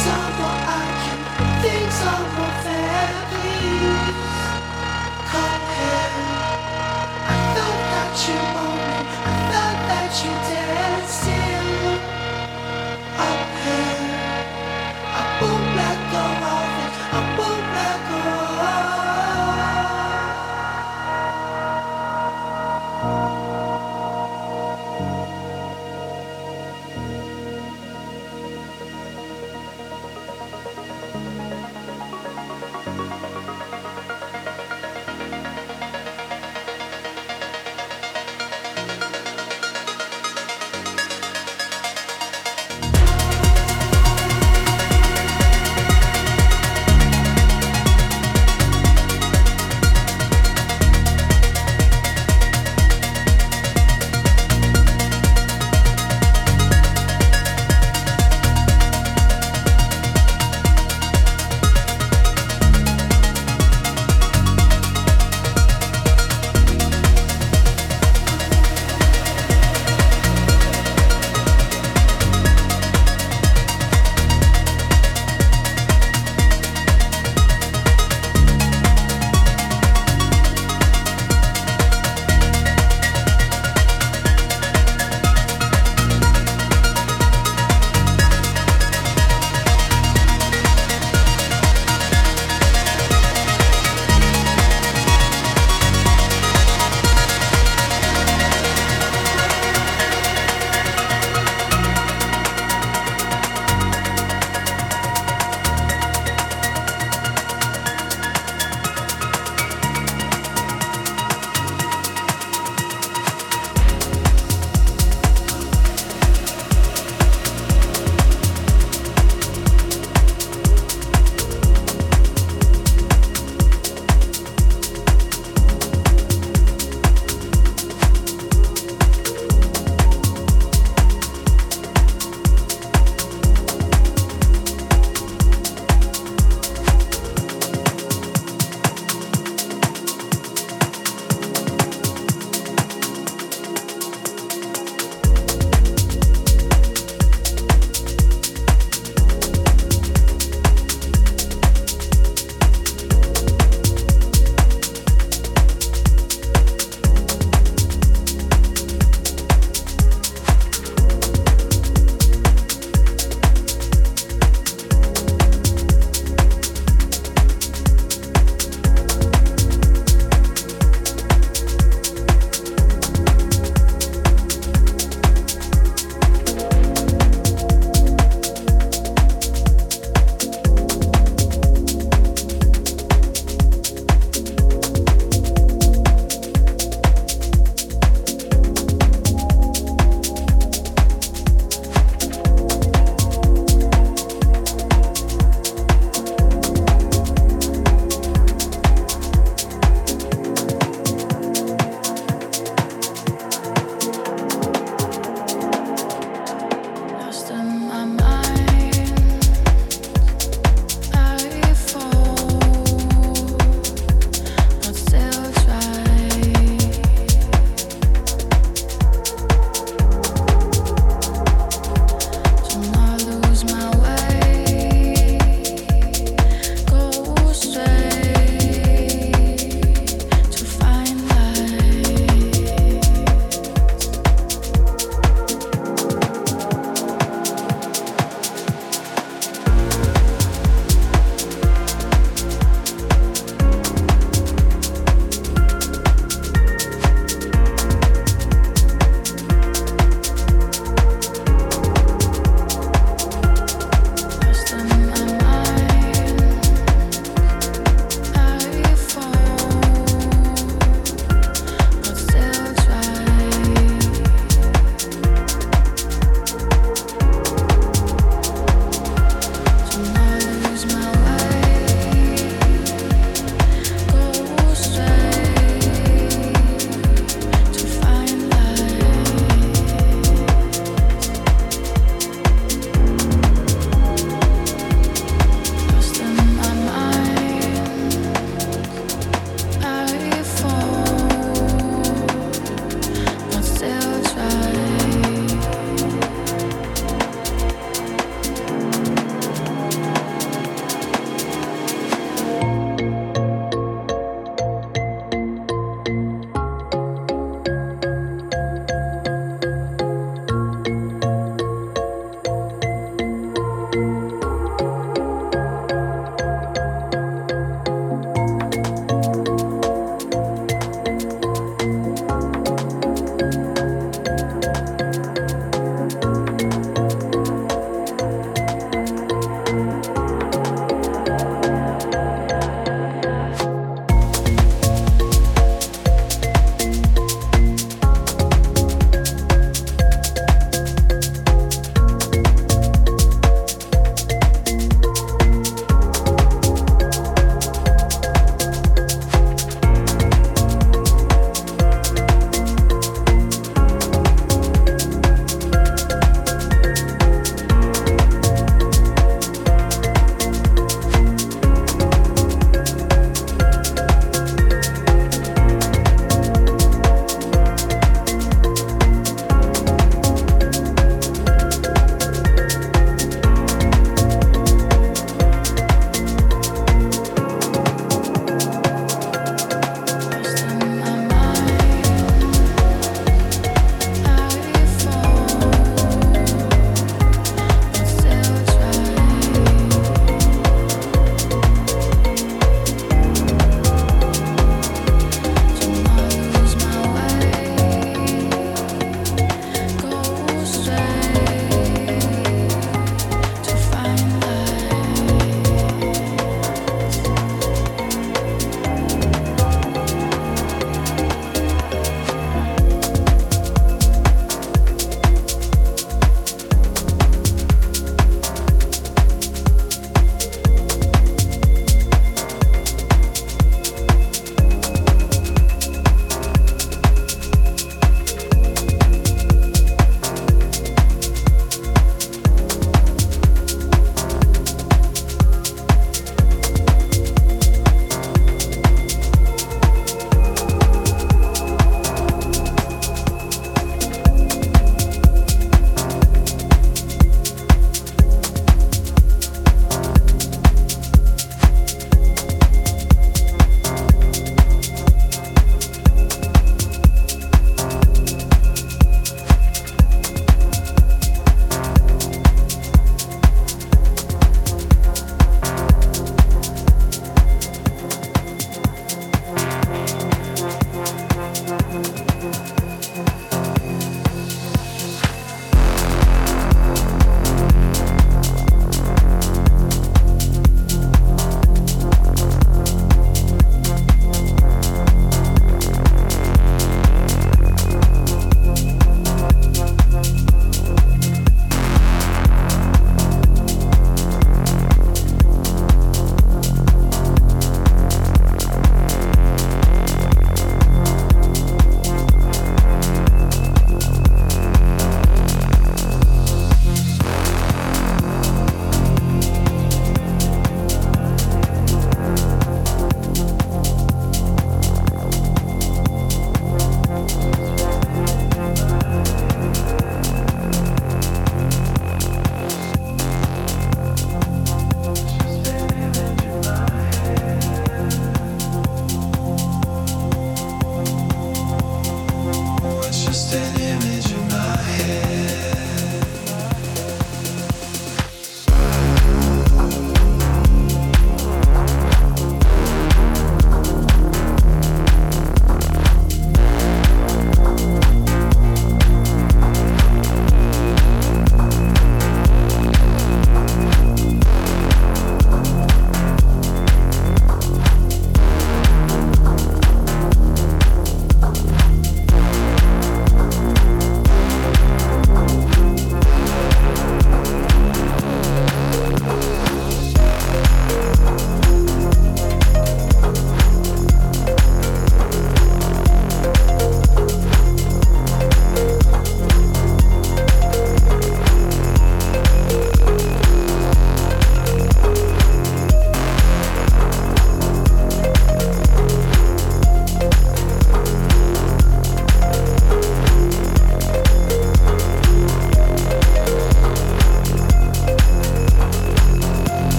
Something